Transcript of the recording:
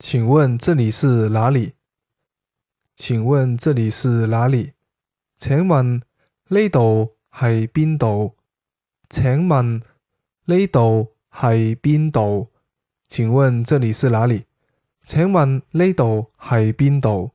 请问这里是哪里？请问这里是哪里？请问呢度系边度请问呢度系边度请问这里是哪里？请问呢度系边度